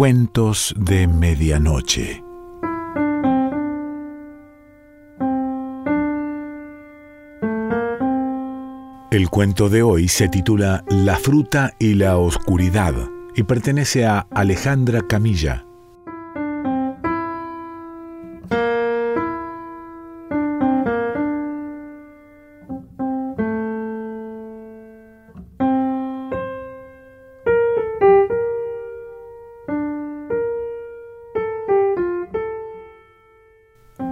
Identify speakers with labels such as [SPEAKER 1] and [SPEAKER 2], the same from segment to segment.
[SPEAKER 1] Cuentos de Medianoche. El cuento de hoy se titula La fruta y la oscuridad y pertenece a Alejandra Camilla.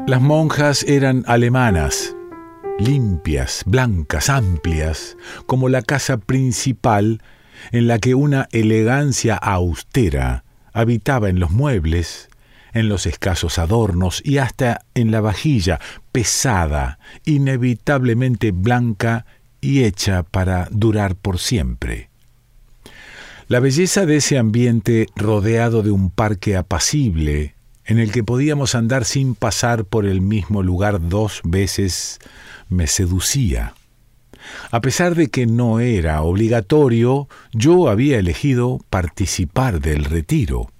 [SPEAKER 1] Las monjas eran alemanas, limpias, blancas, amplias, como la casa principal en la que una elegancia austera habitaba en los muebles, en los escasos adornos y hasta en la vajilla pesada, inevitablemente blanca y hecha para durar por siempre. La belleza de ese ambiente rodeado de un parque apacible, en el que podíamos andar sin pasar por el mismo lugar dos veces, me seducía. A pesar de que no era obligatorio, yo había elegido participar del retiro.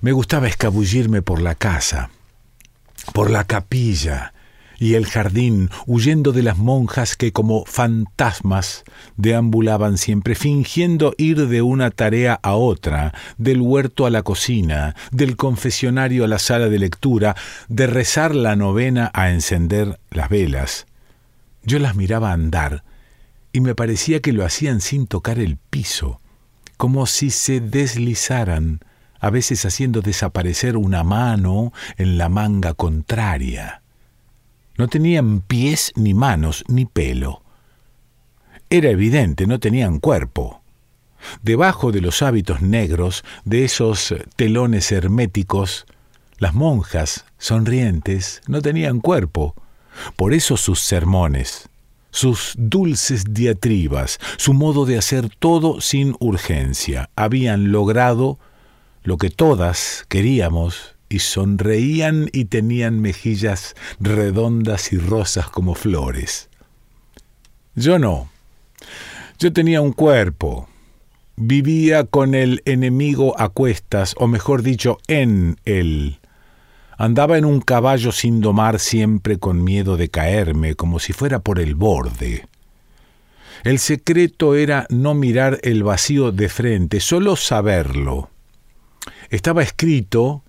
[SPEAKER 1] Me gustaba escabullirme por la casa, por la capilla, y el jardín, huyendo de las monjas que como fantasmas deambulaban siempre, fingiendo ir de una tarea a otra, del huerto a la cocina, del confesionario a la sala de lectura, de rezar la novena a encender las velas. Yo las miraba andar y me parecía que lo hacían sin tocar el piso, como si se deslizaran, a veces haciendo desaparecer una mano en la manga contraria. No tenían pies ni manos ni pelo. Era evidente, no tenían cuerpo. Debajo de los hábitos negros, de esos telones herméticos, las monjas, sonrientes, no tenían cuerpo. Por eso sus sermones, sus dulces diatribas, su modo de hacer todo sin urgencia, habían logrado lo que todas queríamos y sonreían y tenían mejillas redondas y rosas como flores. Yo no. Yo tenía un cuerpo. Vivía con el enemigo a cuestas, o mejor dicho, en él. Andaba en un caballo sin domar siempre con miedo de caerme, como si fuera por el borde. El secreto era no mirar el vacío de frente, solo saberlo. Estaba escrito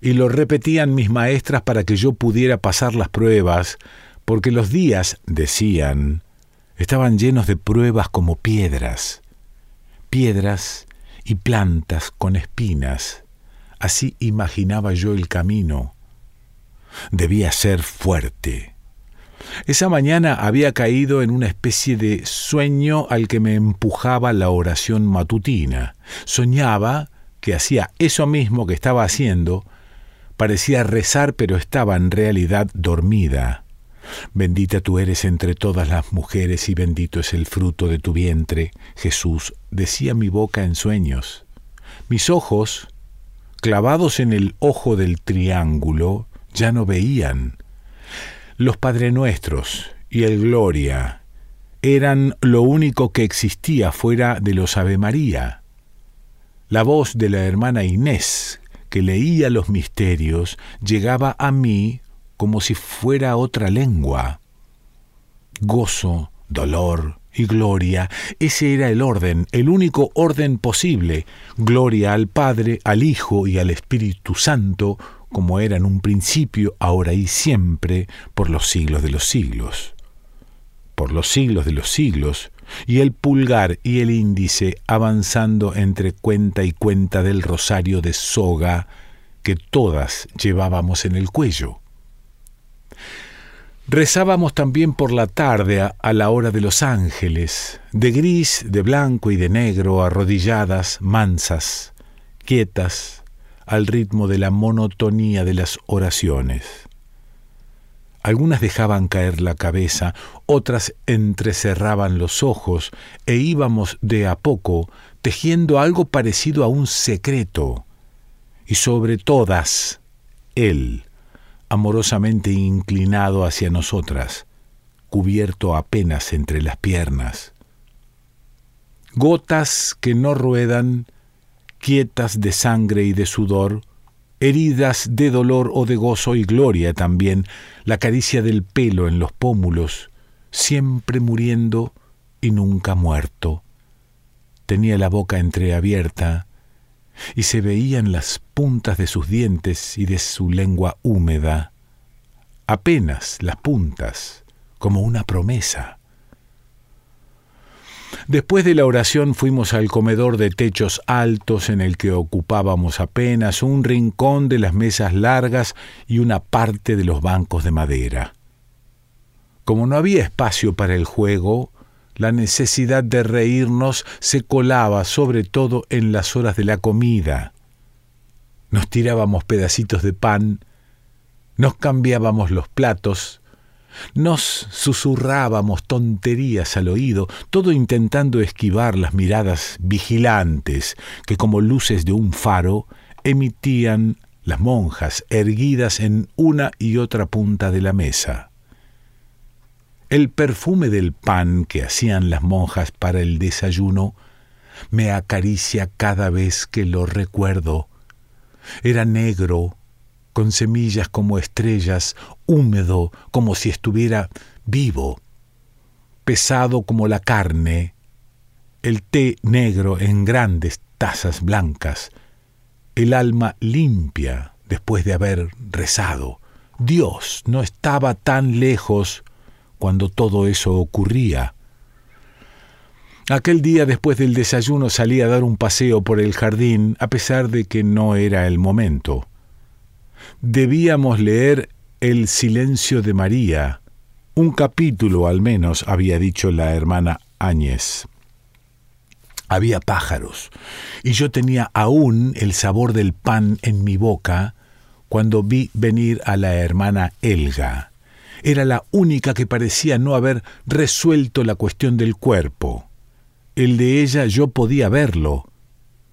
[SPEAKER 1] y lo repetían mis maestras para que yo pudiera pasar las pruebas, porque los días, decían, estaban llenos de pruebas como piedras, piedras y plantas con espinas. Así imaginaba yo el camino. Debía ser fuerte. Esa mañana había caído en una especie de sueño al que me empujaba la oración matutina. Soñaba que hacía eso mismo que estaba haciendo, Parecía rezar, pero estaba en realidad dormida. Bendita tú eres entre todas las mujeres y bendito es el fruto de tu vientre, Jesús, decía mi boca en sueños. Mis ojos, clavados en el ojo del triángulo, ya no veían. Los Padre Nuestros y el Gloria eran lo único que existía fuera de los Ave María. La voz de la hermana Inés, que leía los misterios llegaba a mí como si fuera otra lengua. Gozo, dolor y gloria, ese era el orden, el único orden posible. Gloria al Padre, al Hijo y al Espíritu Santo, como era en un principio, ahora y siempre, por los siglos de los siglos. Por los siglos de los siglos, y el pulgar y el índice avanzando entre cuenta y cuenta del rosario de soga que todas llevábamos en el cuello. Rezábamos también por la tarde a, la hora de los ángeles, de gris, de blanco y de negro, arrodilladas, mansas, quietas, al ritmo de la monotonía de las oraciones. Algunas dejaban caer la cabeza, otras entrecerraban los ojos, e íbamos de a poco tejiendo algo parecido a un secreto. Y sobre todas, Él, amorosamente inclinado hacia nosotras, cubierto apenas entre las piernas. Gotas que no ruedan, quietas de sangre y de sudor, heridas de dolor o de gozo y gloria también, la caricia del pelo en los pómulos, siempre muriendo y nunca muerto. Tenía la boca entreabierta y se veían las puntas de sus dientes y de su lengua húmeda, apenas las puntas, como una promesa. Después de la oración fuimos al comedor de techos altos en el que ocupábamos apenas un rincón de las mesas largas y una parte de los bancos de madera. Como no había espacio para el juego, la necesidad de reírnos se colaba sobre todo en las horas de la comida. Nos tirábamos pedacitos de pan, nos cambiábamos los platos, nos susurrábamos tonterías al oído, todo intentando esquivar las miradas vigilantes que como luces de un faro emitían las monjas erguidas en una y otra punta de la mesa. El perfume del pan que hacían las monjas para el desayuno me acaricia cada vez que lo recuerdo. Era negro, con semillas como estrellas, húmedo como si estuviera vivo, pesado como la carne, el té negro en grandes tazas blancas, el alma limpia después de haber rezado. Dios no estaba tan lejos cuando todo eso ocurría. Aquel día después del desayuno salí a dar un paseo por el jardín a pesar de que no era el momento debíamos leer El silencio de María, un capítulo al menos, había dicho la hermana Áñez. Había pájaros, y yo tenía aún el sabor del pan en mi boca cuando vi venir a la hermana Elga. Era la única que parecía no haber resuelto la cuestión del cuerpo. El de ella yo podía verlo.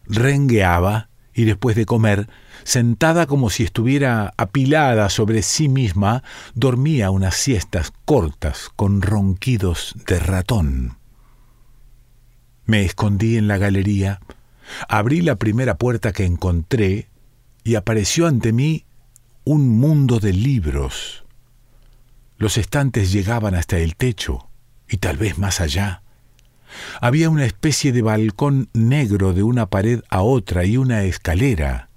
[SPEAKER 1] Rengueaba y después de comer sentada como si estuviera apilada sobre sí misma, dormía unas siestas cortas con ronquidos de ratón. Me escondí en la galería, abrí la primera puerta que encontré y apareció ante mí un mundo de libros. Los estantes llegaban hasta el techo y tal vez más allá. Había una especie de balcón negro de una pared a otra y una escalera.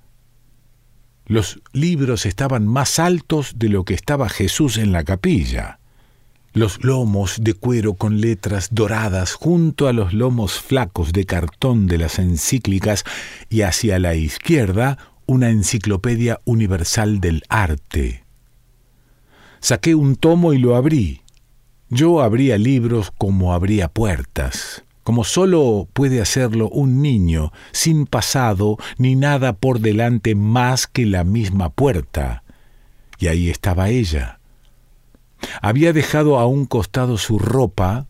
[SPEAKER 1] Los libros estaban más altos de lo que estaba Jesús en la capilla. Los lomos de cuero con letras doradas junto a los lomos flacos de cartón de las encíclicas y hacia la izquierda una enciclopedia universal del arte. Saqué un tomo y lo abrí. Yo abría libros como abría puertas como solo puede hacerlo un niño, sin pasado ni nada por delante más que la misma puerta. Y ahí estaba ella. Había dejado a un costado su ropa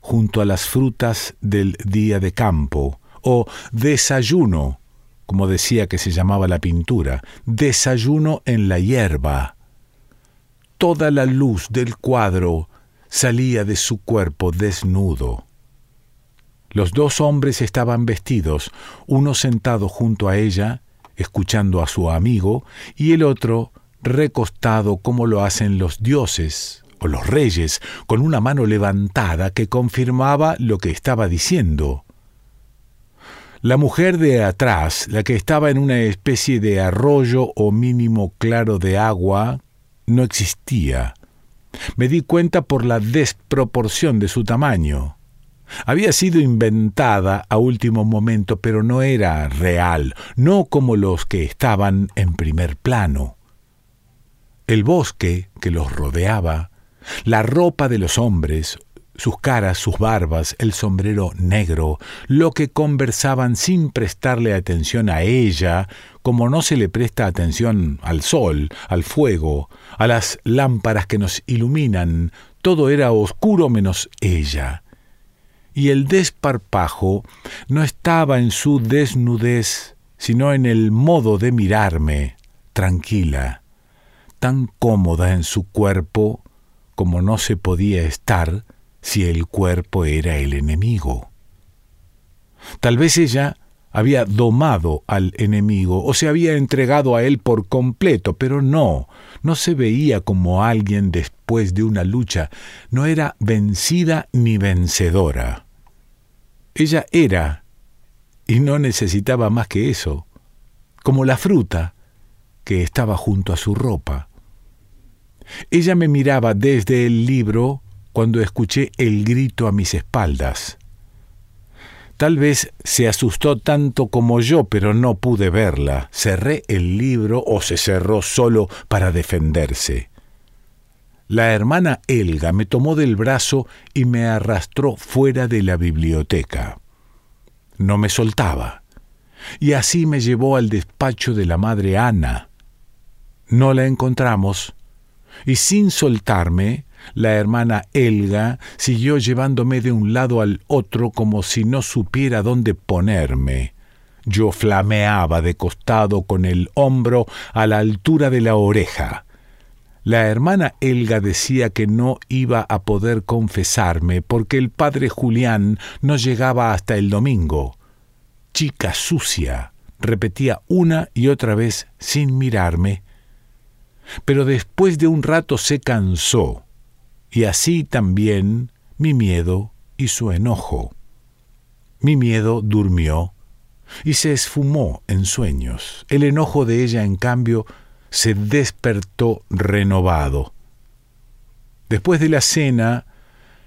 [SPEAKER 1] junto a las frutas del día de campo, o desayuno, como decía que se llamaba la pintura, desayuno en la hierba. Toda la luz del cuadro salía de su cuerpo desnudo. Los dos hombres estaban vestidos, uno sentado junto a ella, escuchando a su amigo, y el otro recostado como lo hacen los dioses o los reyes, con una mano levantada que confirmaba lo que estaba diciendo. La mujer de atrás, la que estaba en una especie de arroyo o mínimo claro de agua, no existía. Me di cuenta por la desproporción de su tamaño. Había sido inventada a último momento, pero no era real, no como los que estaban en primer plano. El bosque que los rodeaba, la ropa de los hombres, sus caras, sus barbas, el sombrero negro, lo que conversaban sin prestarle atención a ella, como no se le presta atención al sol, al fuego, a las lámparas que nos iluminan, todo era oscuro menos ella. Y el desparpajo no estaba en su desnudez, sino en el modo de mirarme, tranquila, tan cómoda en su cuerpo como no se podía estar si el cuerpo era el enemigo. Tal vez ella había domado al enemigo o se había entregado a él por completo, pero no, no se veía como alguien después de una lucha, no era vencida ni vencedora. Ella era, y no necesitaba más que eso, como la fruta que estaba junto a su ropa. Ella me miraba desde el libro cuando escuché el grito a mis espaldas. Tal vez se asustó tanto como yo, pero no pude verla. Cerré el libro o se cerró solo para defenderse. La hermana Elga me tomó del brazo y me arrastró fuera de la biblioteca. No me soltaba. Y así me llevó al despacho de la madre Ana. No la encontramos, y sin soltarme, la hermana Elga siguió llevándome de un lado al otro como si no supiera dónde ponerme. Yo flameaba de costado con el hombro a la altura de la oreja. La hermana Elga decía que no iba a poder confesarme porque el padre Julián no llegaba hasta el domingo. Chica sucia, repetía una y otra vez sin mirarme. Pero después de un rato se cansó y así también mi miedo y su enojo. Mi miedo durmió y se esfumó en sueños. El enojo de ella, en cambio, se despertó renovado. Después de la cena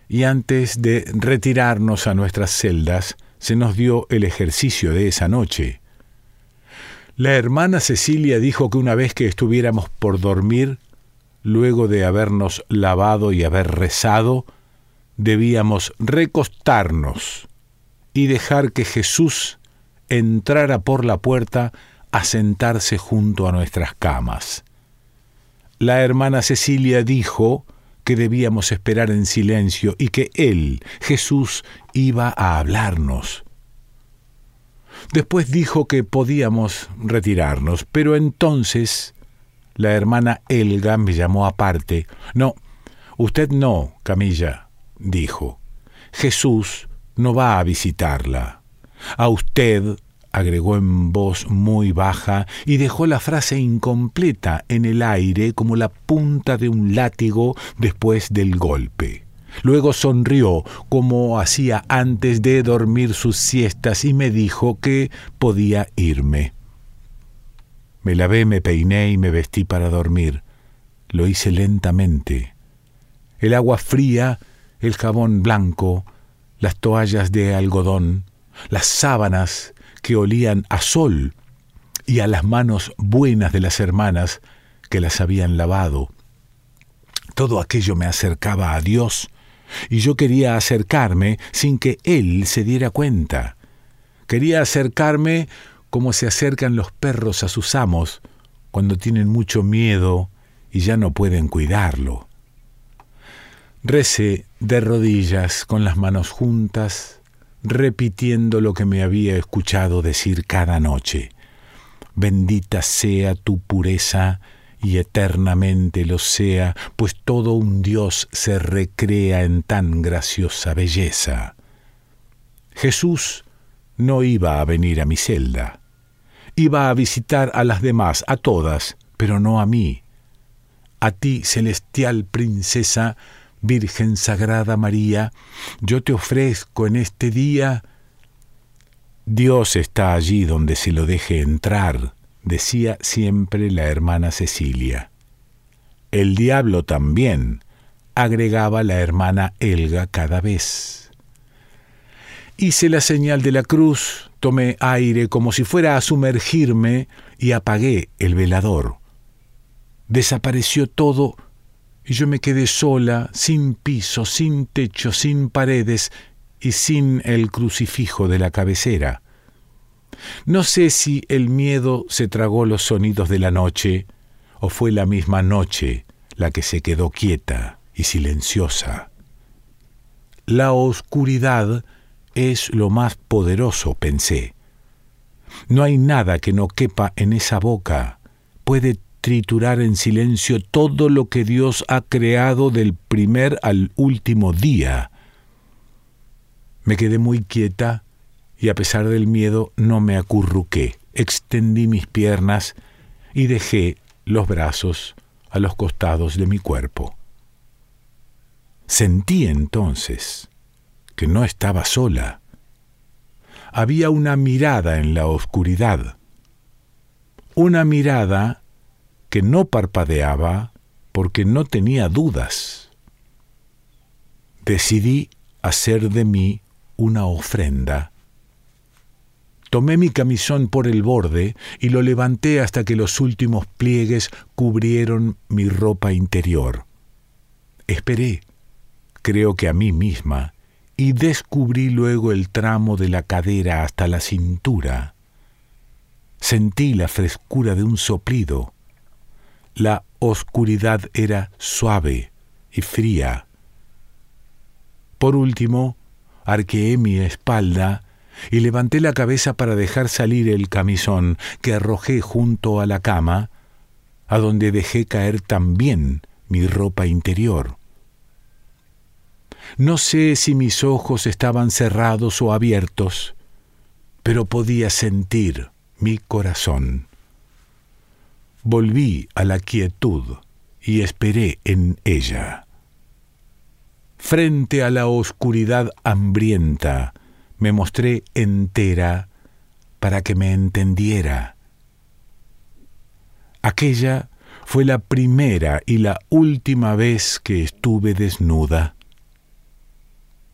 [SPEAKER 1] y antes de retirarnos a nuestras celdas, se nos dio el ejercicio de esa noche. La hermana Cecilia dijo que una vez que estuviéramos por dormir, luego de habernos lavado y haber rezado, debíamos recostarnos y dejar que Jesús entrara por la puerta a sentarse junto a nuestras camas. La hermana Cecilia dijo que debíamos esperar en silencio y que Él, Jesús, iba a hablarnos. Después dijo que podíamos retirarnos, pero entonces la hermana Elga me llamó aparte. No, usted no, Camilla, dijo. Jesús no va a visitarla. A usted, agregó en voz muy baja, y dejó la frase incompleta en el aire como la punta de un látigo después del golpe. Luego sonrió como hacía antes de dormir sus siestas y me dijo que podía irme. Me lavé, me peiné y me vestí para dormir. Lo hice lentamente. El agua fría, el jabón blanco, las toallas de algodón, las sábanas que olían a sol y a las manos buenas de las hermanas que las habían lavado. Todo aquello me acercaba a Dios y yo quería acercarme sin que Él se diera cuenta. Quería acercarme cómo se acercan los perros a sus amos cuando tienen mucho miedo y ya no pueden cuidarlo. Recé de rodillas con las manos juntas, repitiendo lo que me había escuchado decir cada noche. Bendita sea tu pureza y eternamente lo sea, pues todo un Dios se recrea en tan graciosa belleza. Jesús no iba a venir a mi celda iba a visitar a las demás, a todas, pero no a mí. A ti, celestial princesa, Virgen Sagrada María, yo te ofrezco en este día... Dios está allí donde se lo deje entrar, decía siempre la hermana Cecilia. El diablo también, agregaba la hermana Elga cada vez. Hice la señal de la cruz, tomé aire como si fuera a sumergirme y apagué el velador. Desapareció todo y yo me quedé sola, sin piso, sin techo, sin paredes y sin el crucifijo de la cabecera. No sé si el miedo se tragó los sonidos de la noche o fue la misma noche la que se quedó quieta y silenciosa. La oscuridad es lo más poderoso, pensé. No hay nada que no quepa en esa boca. Puede triturar en silencio todo lo que Dios ha creado del primer al último día. Me quedé muy quieta y a pesar del miedo no me acurruqué, extendí mis piernas y dejé los brazos a los costados de mi cuerpo. Sentí entonces que no estaba sola. Había una mirada en la oscuridad, una mirada que no parpadeaba porque no tenía dudas. Decidí hacer de mí una ofrenda. Tomé mi camisón por el borde y lo levanté hasta que los últimos pliegues cubrieron mi ropa interior. Esperé, creo que a mí misma, y descubrí luego el tramo de la cadera hasta la cintura. Sentí la frescura de un soplido. La oscuridad era suave y fría. Por último, arqueé mi espalda y levanté la cabeza para dejar salir el camisón que arrojé junto a la cama, a donde dejé caer también mi ropa interior. No sé si mis ojos estaban cerrados o abiertos, pero podía sentir mi corazón. Volví a la quietud y esperé en ella. Frente a la oscuridad hambrienta, me mostré entera para que me entendiera. Aquella fue la primera y la última vez que estuve desnuda.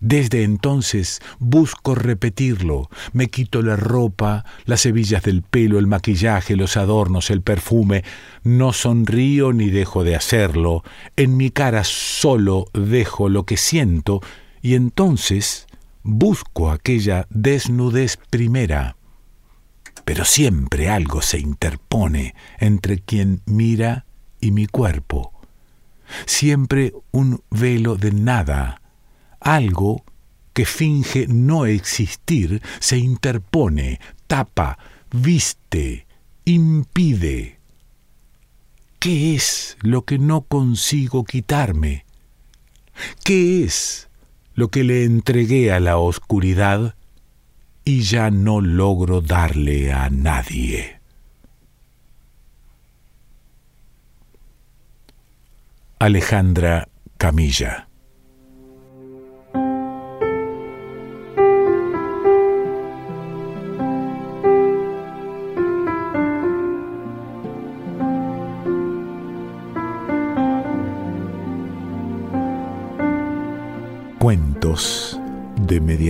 [SPEAKER 1] Desde entonces busco repetirlo. Me quito la ropa, las hebillas del pelo, el maquillaje, los adornos, el perfume. No sonrío ni dejo de hacerlo. En mi cara solo dejo lo que siento y entonces busco aquella desnudez primera. Pero siempre algo se interpone entre quien mira y mi cuerpo. Siempre un velo de nada algo que finge no existir se interpone, tapa, viste, impide. ¿Qué es lo que no consigo quitarme? ¿Qué es lo que le entregué a la oscuridad y ya no logro darle a nadie? Alejandra Camilla